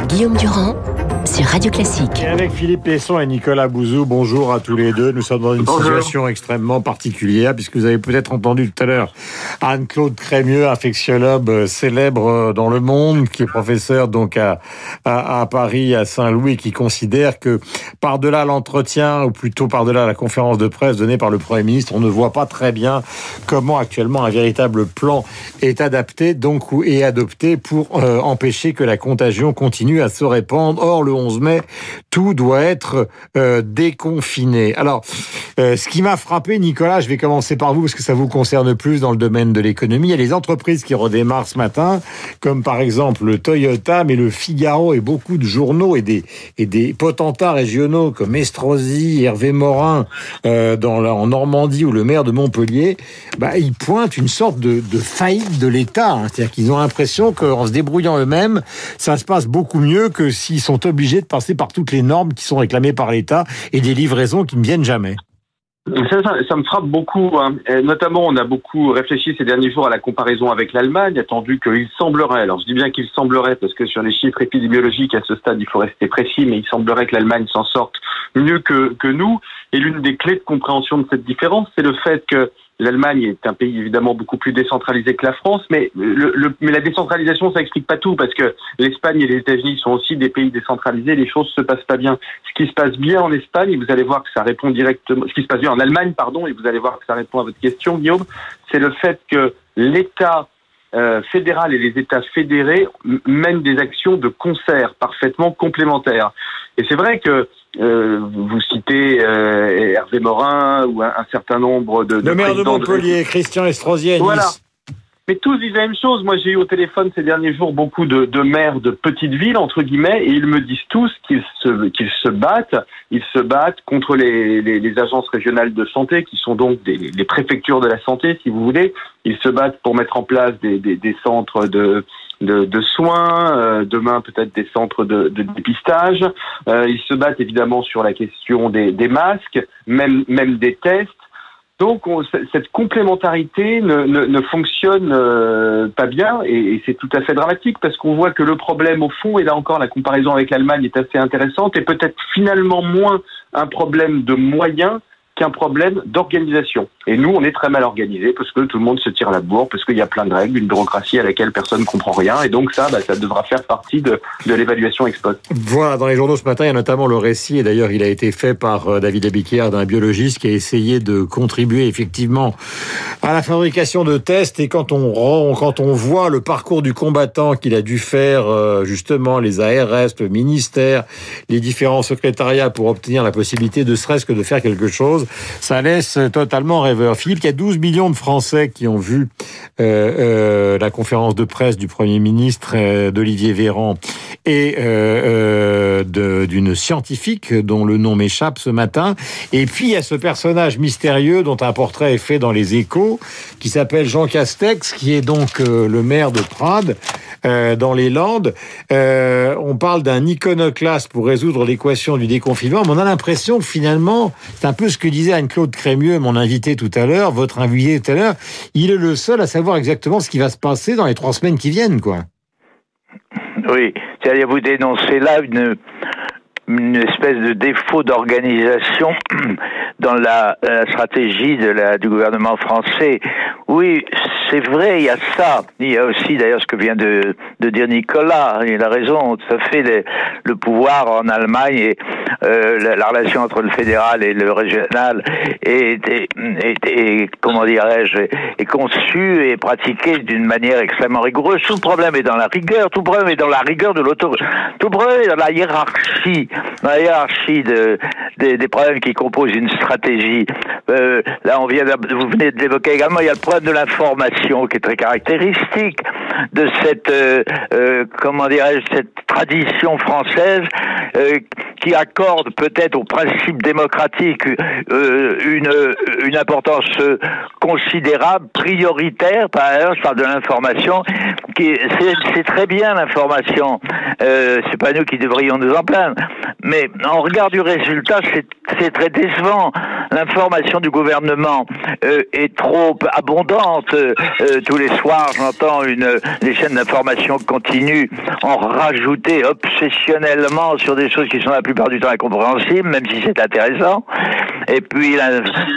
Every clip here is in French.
Guillaume Durand sur Radio Classique. Et avec Philippe Pesson et Nicolas Bouzou, bonjour à tous les deux. Nous sommes dans une situation extrêmement particulière, puisque vous avez peut-être entendu tout à l'heure Anne-Claude Crémieux, infectiologue célèbre dans le monde, qui est professeur donc à, à, à Paris, à Saint-Louis, qui considère que par-delà l'entretien, ou plutôt par-delà la conférence de presse donnée par le Premier ministre, on ne voit pas très bien comment actuellement un véritable plan est adapté donc ou est adopté pour euh, empêcher que la contagion continue à se répandre. Or, le 11 mai, tout doit être euh, déconfiné. Alors, euh, ce qui m'a frappé, Nicolas, je vais commencer par vous parce que ça vous concerne plus dans le domaine de l'économie. Il y a les entreprises qui redémarrent ce matin, comme par exemple le Toyota, mais le Figaro et beaucoup de journaux et des, et des potentats régionaux comme Estrosi, Hervé Morin euh, dans la, en Normandie ou le maire de Montpellier, bah, ils pointent une sorte de, de faillite de l'État. Hein. C'est-à-dire qu'ils ont l'impression qu'en se débrouillant eux-mêmes, ça se passe beaucoup mieux que s'ils sont obligés de passer par toutes les normes qui sont réclamées par l'État et des livraisons qui ne viennent jamais. Ça, me frappe beaucoup. Hein. notamment, on a beaucoup réfléchi ces derniers jours à la comparaison avec l'Allemagne, attendu qu'il semblerait, alors je dis bien qu'il semblerait, parce que sur les chiffres épidémiologiques à ce stade, il faut rester précis, mais il semblerait que l'Allemagne s'en sorte mieux que, que nous. Et l'une des clés de compréhension de cette différence, c'est le fait que L'Allemagne est un pays évidemment beaucoup plus décentralisé que la France, mais, le, le, mais la décentralisation, ça explique pas tout, parce que l'Espagne et les États-Unis sont aussi des pays décentralisés, les choses se passent pas bien. Ce qui se passe bien en Espagne, et vous allez voir que ça répond directement, ce qui se passe bien en Allemagne, pardon, et vous allez voir que ça répond à votre question, Guillaume, c'est le fait que l'État euh, fédéral et les États fédérés mènent des actions de concert parfaitement complémentaires. Et c'est vrai que euh, vous citez euh, Hervé Morin ou un, un, certain nombre de... Le maire de Montpellier, de... Christian Estrosi Voilà. Mais tous disent la même chose. Moi, j'ai eu au téléphone ces derniers jours beaucoup de, de maires de petites villes, entre guillemets, et ils me disent tous qu'ils se, qu'ils se battent. Ils se battent contre les, les, les, agences régionales de santé, qui sont donc des, les préfectures de la santé, si vous voulez. Ils se battent pour mettre en place des, des, des centres de, de, de soins, euh, demain peut-être des centres de, de dépistage. Euh, ils se battent évidemment sur la question des, des masques, même, même des tests. Donc on, cette complémentarité ne, ne, ne fonctionne euh, pas bien et, et c'est tout à fait dramatique parce qu'on voit que le problème au fond, et là encore la comparaison avec l'Allemagne est assez intéressante, et peut-être finalement moins un problème de moyens qu'un problème d'organisation. Et nous, on est très mal organisés parce que tout le monde se tire la bourre, parce qu'il y a plein de règles, une bureaucratie à laquelle personne ne comprend rien. Et donc ça, bah, ça devra faire partie de, de l'évaluation ex post. Voilà, dans les journaux ce matin, il y a notamment le récit, et d'ailleurs il a été fait par euh, David Abiquière, d'un biologiste qui a essayé de contribuer effectivement à la fabrication de tests. Et quand on, rend, quand on voit le parcours du combattant qu'il a dû faire, euh, justement, les ARS, le ministère, les différents secrétariats pour obtenir la possibilité de serait-ce que de faire quelque chose, ça laisse totalement rêveur. Philippe, il y a 12 millions de Français qui ont vu euh, euh, la conférence de presse du Premier ministre euh, d'Olivier Véran et euh, d'une scientifique dont le nom m'échappe ce matin. Et puis il y a ce personnage mystérieux dont un portrait est fait dans les échos, qui s'appelle Jean Castex, qui est donc le maire de Prades. Dans les Landes. On parle d'un iconoclaste pour résoudre l'équation du déconfinement, mais on a l'impression que finalement, c'est un peu ce que disait Anne-Claude Crémieux, mon invité tout à l'heure, votre invité tout à l'heure, il est le seul à savoir exactement ce qui va se passer dans les trois semaines qui viennent, quoi. Oui, c'est-à-dire vous dénoncez là une, une espèce de défaut d'organisation dans la, la stratégie de la, du gouvernement français. Oui, c'est vrai, il y a ça. Il y a aussi d'ailleurs ce que vient de, de dire Nicolas. Il a raison, tout à fait. Le, le pouvoir en Allemagne et euh, la, la, relation entre le fédéral et le régional est, est, est, comment dirais-je, est conçue et pratiquée d'une manière extrêmement rigoureuse. Tout problème est dans la rigueur. Tout problème est dans la rigueur de l'autorité. Tout problème est dans la hiérarchie, la hiérarchie de, des, des problèmes qui composent une stratégie. Euh, là, on vient, vous venez de l'évoquer également. Il y a le problème de l'information qui est très caractéristique de cette, euh, euh, comment dirais-je, cette tradition française euh, qui accorde peut-être au principe démocratique euh, une, une importance considérable, prioritaire. Par ailleurs, je parle de l'information. C'est très bien l'information. Euh, c'est pas nous qui devrions nous en plaindre. Mais en regard du résultat, c'est très décevant. L'information du gouvernement euh, est trop abondante. Euh, tous les soirs, j'entends une les chaînes d'information continuent en rajouter obsessionnellement sur des choses qui sont la plupart du temps incompréhensibles, même si c'est intéressant. Et puis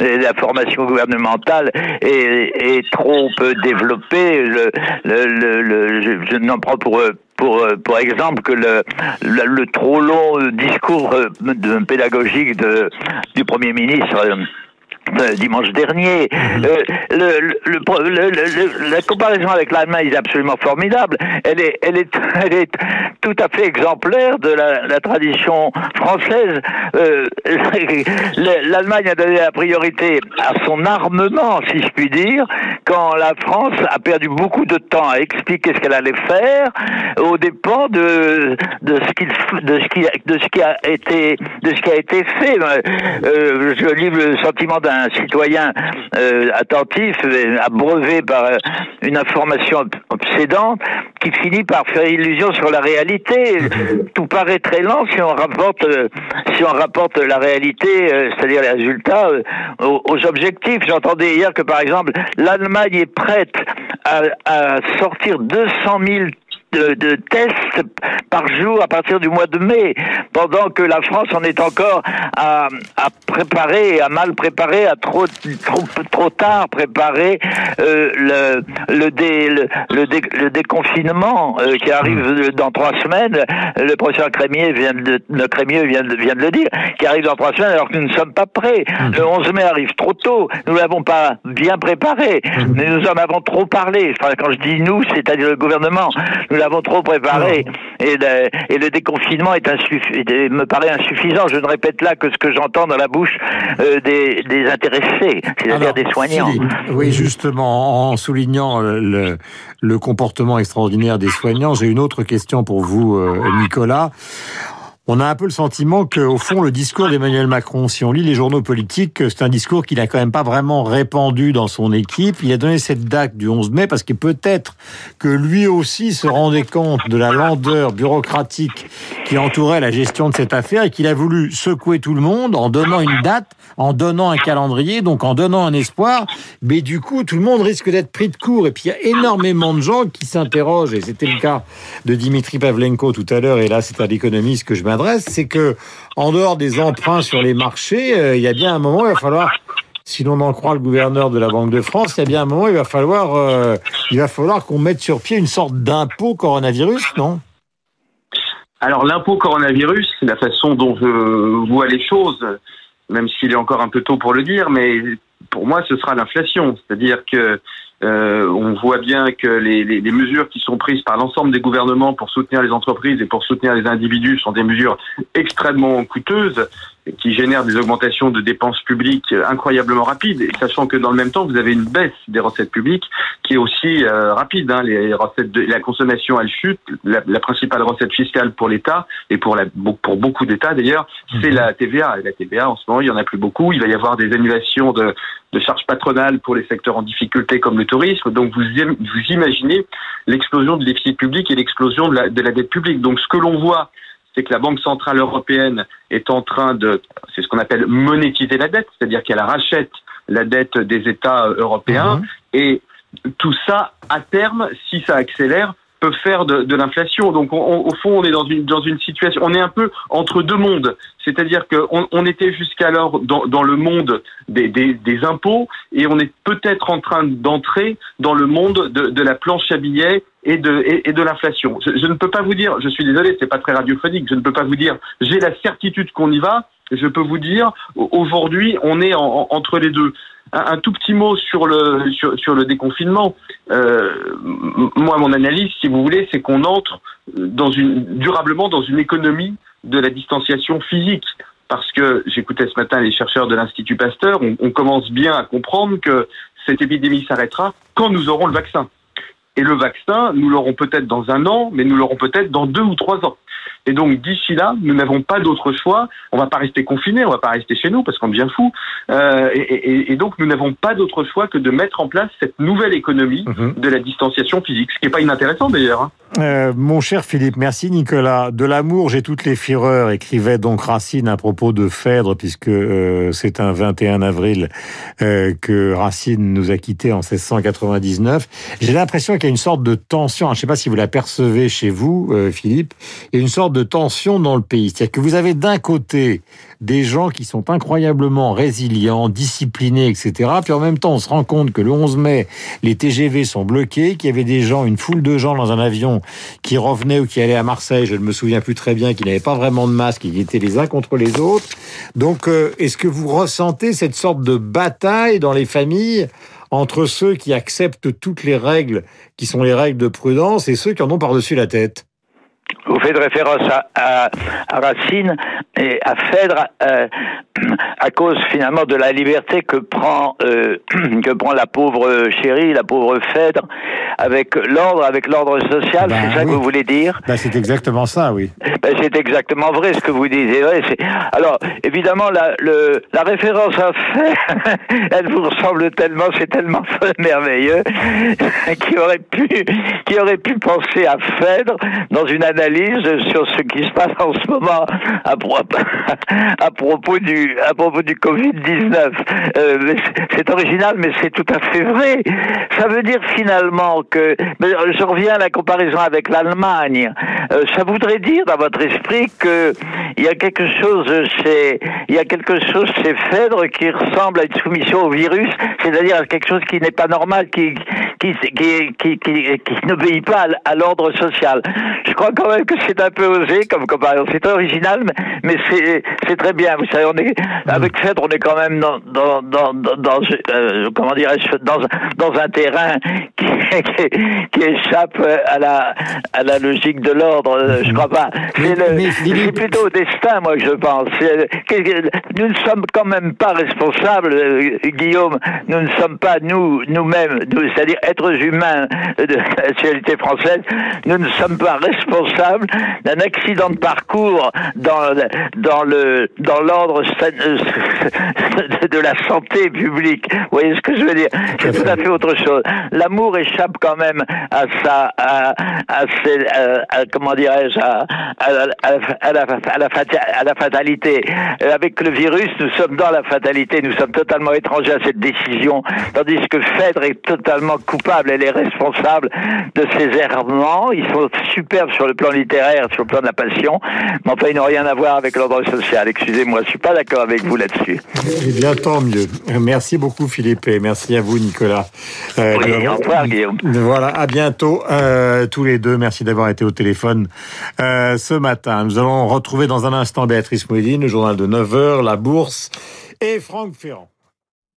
l'information gouvernementale est, est, trop développée. Le, le, le, je, je n'en prends pour pour, pour exemple que le, le, trop long discours pédagogique de, du Premier ministre euh, dimanche dernier. Mhm. Euh, le, la comparaison avec l'Allemagne est absolument formidable. Elle est, elle est, elle est tout à fait exemplaire de la, la tradition française. Euh, L'Allemagne a donné la priorité à son armement, si je puis dire, quand la France a perdu beaucoup de temps à expliquer ce qu'elle allait faire, aux dépens de de ce qui de ce qui de ce qui a été de ce qui a été fait. Euh, je livre le sentiment d'un un citoyen euh, attentif, abreuvé par euh, une information obsédante, qui finit par faire illusion sur la réalité. Tout paraît très lent si on rapporte, euh, si on rapporte la réalité, c'est-à-dire les résultats, aux, objectifs. J'entendais hier que, par exemple, l'Allemagne est prête à, à sortir 200 000 de, de, tests par jour à partir du mois de mai, pendant que la France en est encore à, à préparer, à mal préparer, à trop trop, trop tard préparer euh, le, le, dé, le, le, déconfinement euh, qui arrive hmm. dans trois semaines. Le professeur Crémier vient de, le Crémier vient de, vient de le dire, qui arrive dans trois semaines alors que nous ne sommes pas prêts. Hmm. Le 11 mai arrive trop tôt. Nous l'avons pas bien préparé, hmm. mais nous en avons trop parlé. Enfin, quand je dis nous, c'est-à-dire le gouvernement l'avons trop préparé et le, et le déconfinement est me paraît insuffisant. Je ne répète là que ce que j'entends dans la bouche euh, des, des, intéressés, c'est-à-dire des soignants. oui, justement, en soulignant le, le, comportement extraordinaire des soignants, j'ai une autre question pour vous, euh, Nicolas on a un peu le sentiment qu'au fond, le discours d'Emmanuel Macron, si on lit les journaux politiques, c'est un discours qu'il a quand même pas vraiment répandu dans son équipe. Il a donné cette date du 11 mai parce que peut-être que lui aussi se rendait compte de la lenteur bureaucratique qui entourait la gestion de cette affaire et qu'il a voulu secouer tout le monde en donnant une date, en donnant un calendrier, donc en donnant un espoir. Mais du coup, tout le monde risque d'être pris de court. Et puis, il y a énormément de gens qui s'interrogent, et c'était le cas de Dimitri Pavlenko tout à l'heure, et là, c'est à l'économiste que je m'adresse c'est que en dehors des emprunts sur les marchés, euh, il y a bien un moment, il va falloir si l'on en croit le gouverneur de la Banque de France, il y a bien un moment, il va falloir, euh, il va falloir qu'on mette sur pied une sorte d'impôt coronavirus, non? Alors l'impôt coronavirus, la façon dont je vois les choses, même s'il est encore un peu tôt pour le dire, mais pour moi, ce sera l'inflation, c'est-à-dire que euh, on voit bien que les, mesures qui sont prises par l'ensemble des gouvernements pour soutenir les entreprises et pour soutenir les individus sont des mesures extrêmement coûteuses qui génèrent des augmentations de dépenses publiques incroyablement rapides, et sachant que dans le même temps, vous avez une baisse des recettes publiques qui est aussi euh, rapide. Hein. Les recettes de la consommation, elle chute. La, la principale recette fiscale pour l'État et pour, la, pour beaucoup d'États d'ailleurs, c'est mhm. la TVA. Et la TVA, en ce moment, il y en a plus beaucoup. Il va y avoir des annulations de, de charges patronales pour les secteurs en difficulté comme le tourisme. Donc vous, vous imaginez l'explosion de déficit public et l'explosion de la, de la dette publique. Donc ce que l'on voit c'est que la Banque centrale européenne est en train de, c'est ce qu'on appelle monétiser la dette, c'est-à-dire qu'elle rachète la dette des États européens. Mhm. Et tout ça, à terme, si ça accélère, peut faire de, de l'inflation. Donc au fond, on est dans une dans une situation, on est un peu entre deux mondes. C'est-à-dire qu'on on était jusqu'alors dans, dans le monde des, des, des, impôts et on est peut-être en train d'entrer dans le monde de, de, la planche à billets et de, et, de l'inflation. Je, je, ne peux pas vous dire, je suis désolé, c'est pas très radiophonique, je ne peux pas vous dire, j'ai la certitude qu'on y va. Je peux vous dire, aujourd'hui, on est en, entre les deux un, tout petit mot sur le sur, sur le déconfinement. Euh, moi, mon analyse, si vous voulez, c'est qu'on entre dans une durablement dans une économie de la distanciation physique. Parce que j'écoutais ce matin les chercheurs de l'Institut Pasteur, on, on commence bien à comprendre que cette épidémie s'arrêtera quand nous aurons le vaccin. Et le vaccin, nous l'aurons peut-être dans un an, mais nous l'aurons peut-être dans deux ou trois ans. Et donc d'ici là, nous n'avons pas d'autre choix. On va pas rester confinés, on va pas rester chez nous parce qu'on devient fou. Euh, et, donc nous n'avons pas d'autre choix que de mettre en place cette nouvelle économie mhm. de la distanciation physique, ce qui n'est pas inintéressant d'ailleurs. Hein. Euh, mon cher Philippe, merci Nicolas. De l'amour, j'ai toutes les fureurs, écrivait donc Racine à propos de Phèdre, puisque euh, c'est un 21 avril euh, que Racine nous a quittés en 1699. J'ai l'impression qu'il y a une sorte de tension, je ne sais pas si vous la percevez chez vous, Philippe, il y a une sorte de tension dans le pays. C'est-à-dire que vous avez d'un côté des gens qui sont incroyablement résilients, disciplinés, etc. Puis en même temps, on se rend compte que le 11 mai, les TGV sont bloqués, qu'il y avait des gens, une foule de gens dans un avion qui revenaient ou qui allaient à Marseille, je ne me souviens plus très bien, qui n'avaient pas vraiment de masque, qui étaient les uns contre les autres. Donc, euh, est-ce que vous ressentez cette sorte de bataille dans les familles entre ceux qui acceptent toutes les règles qui sont les règles de prudence et ceux qui en ont par-dessus la tête? Vous faites référence à, à, Racine et à Phèdre euh, à cause finalement de la liberté que prend euh, que prend la pauvre chérie, la pauvre Phèdre avec l'ordre, avec l'ordre social. c'est bah ça que vous voulez dire? Bah, C'est exactement ça, oui. Bah, c'est exactement vrai ce que vous dites. Alors évidemment la, le, la référence à Phèdre, elle vous ressemble tellement, c'est tellement merveilleux qui aurait pu qui aurait pu penser à Phèdre dans une analyse sur ce qui se passe en ce moment à, propos du à propos du Covid 19. Euh, c'est original, mais c'est tout à fait vrai. Ça veut dire finalement que je reviens à la comparaison avec l'Allemagne. Euh, ça voudrait dire dans votre esprit que il y a quelque chose chez il y a quelque chose chez Phèdre qui ressemble à une soumission au virus, c'est-à-dire à quelque chose qui n'est pas normal, qui qui qui qui, qui, n'obéit pas à, à l'ordre social. Je crois quand même que c'est un peu osé comme comparaison. C'est original, mais, c'est très bien. Vous savez, on est avec Phèdre, on est quand même dans dans dans, dans euh, comment dirais-je dans dans un terrain qui, qui, échappe à la à la logique de l'ordre. Je crois pas. C'est plutôt au destin, moi, je pense. Nous ne sommes quand même pas responsables, euh, Guillaume. Nous ne sommes pas nous nous-mêmes, c'est-à-dire êtres humains de la nationalité française. Nous ne sommes pas responsables d'un accident de parcours dans, dans le dans l'ordre de la santé publique. Vous voyez ce que je veux dire? C'est tout à fait autre chose. L'amour échappe quand même à sa à, à, comment dirais-je à, à, la, à, la, à la fatalité. Euh, avec le virus, nous sommes dans la fatalité. Nous sommes totalement étrangers à cette décision, tandis que Phèdre est totalement coupable. Elle est responsable de ses errements. Ils sont superbes sur le plan littéraire sur le plan de la passion, mais enfin, ils n'ont rien à voir avec l'ordre social. Excusez-moi, je suis pas d'accord avec vous là-dessus. Eh bien, tant mieux. Merci beaucoup, Philippe, et merci à vous, Nicolas. Euh, oui, au revoir, Guillaume. Voilà, à bientôt, euh, tous les deux. Merci d'avoir été au téléphone euh, ce matin. Nous allons retrouver dans un instant Béatrice Mouedine, le journal de 9h, la bourse, et Franck Ferrand.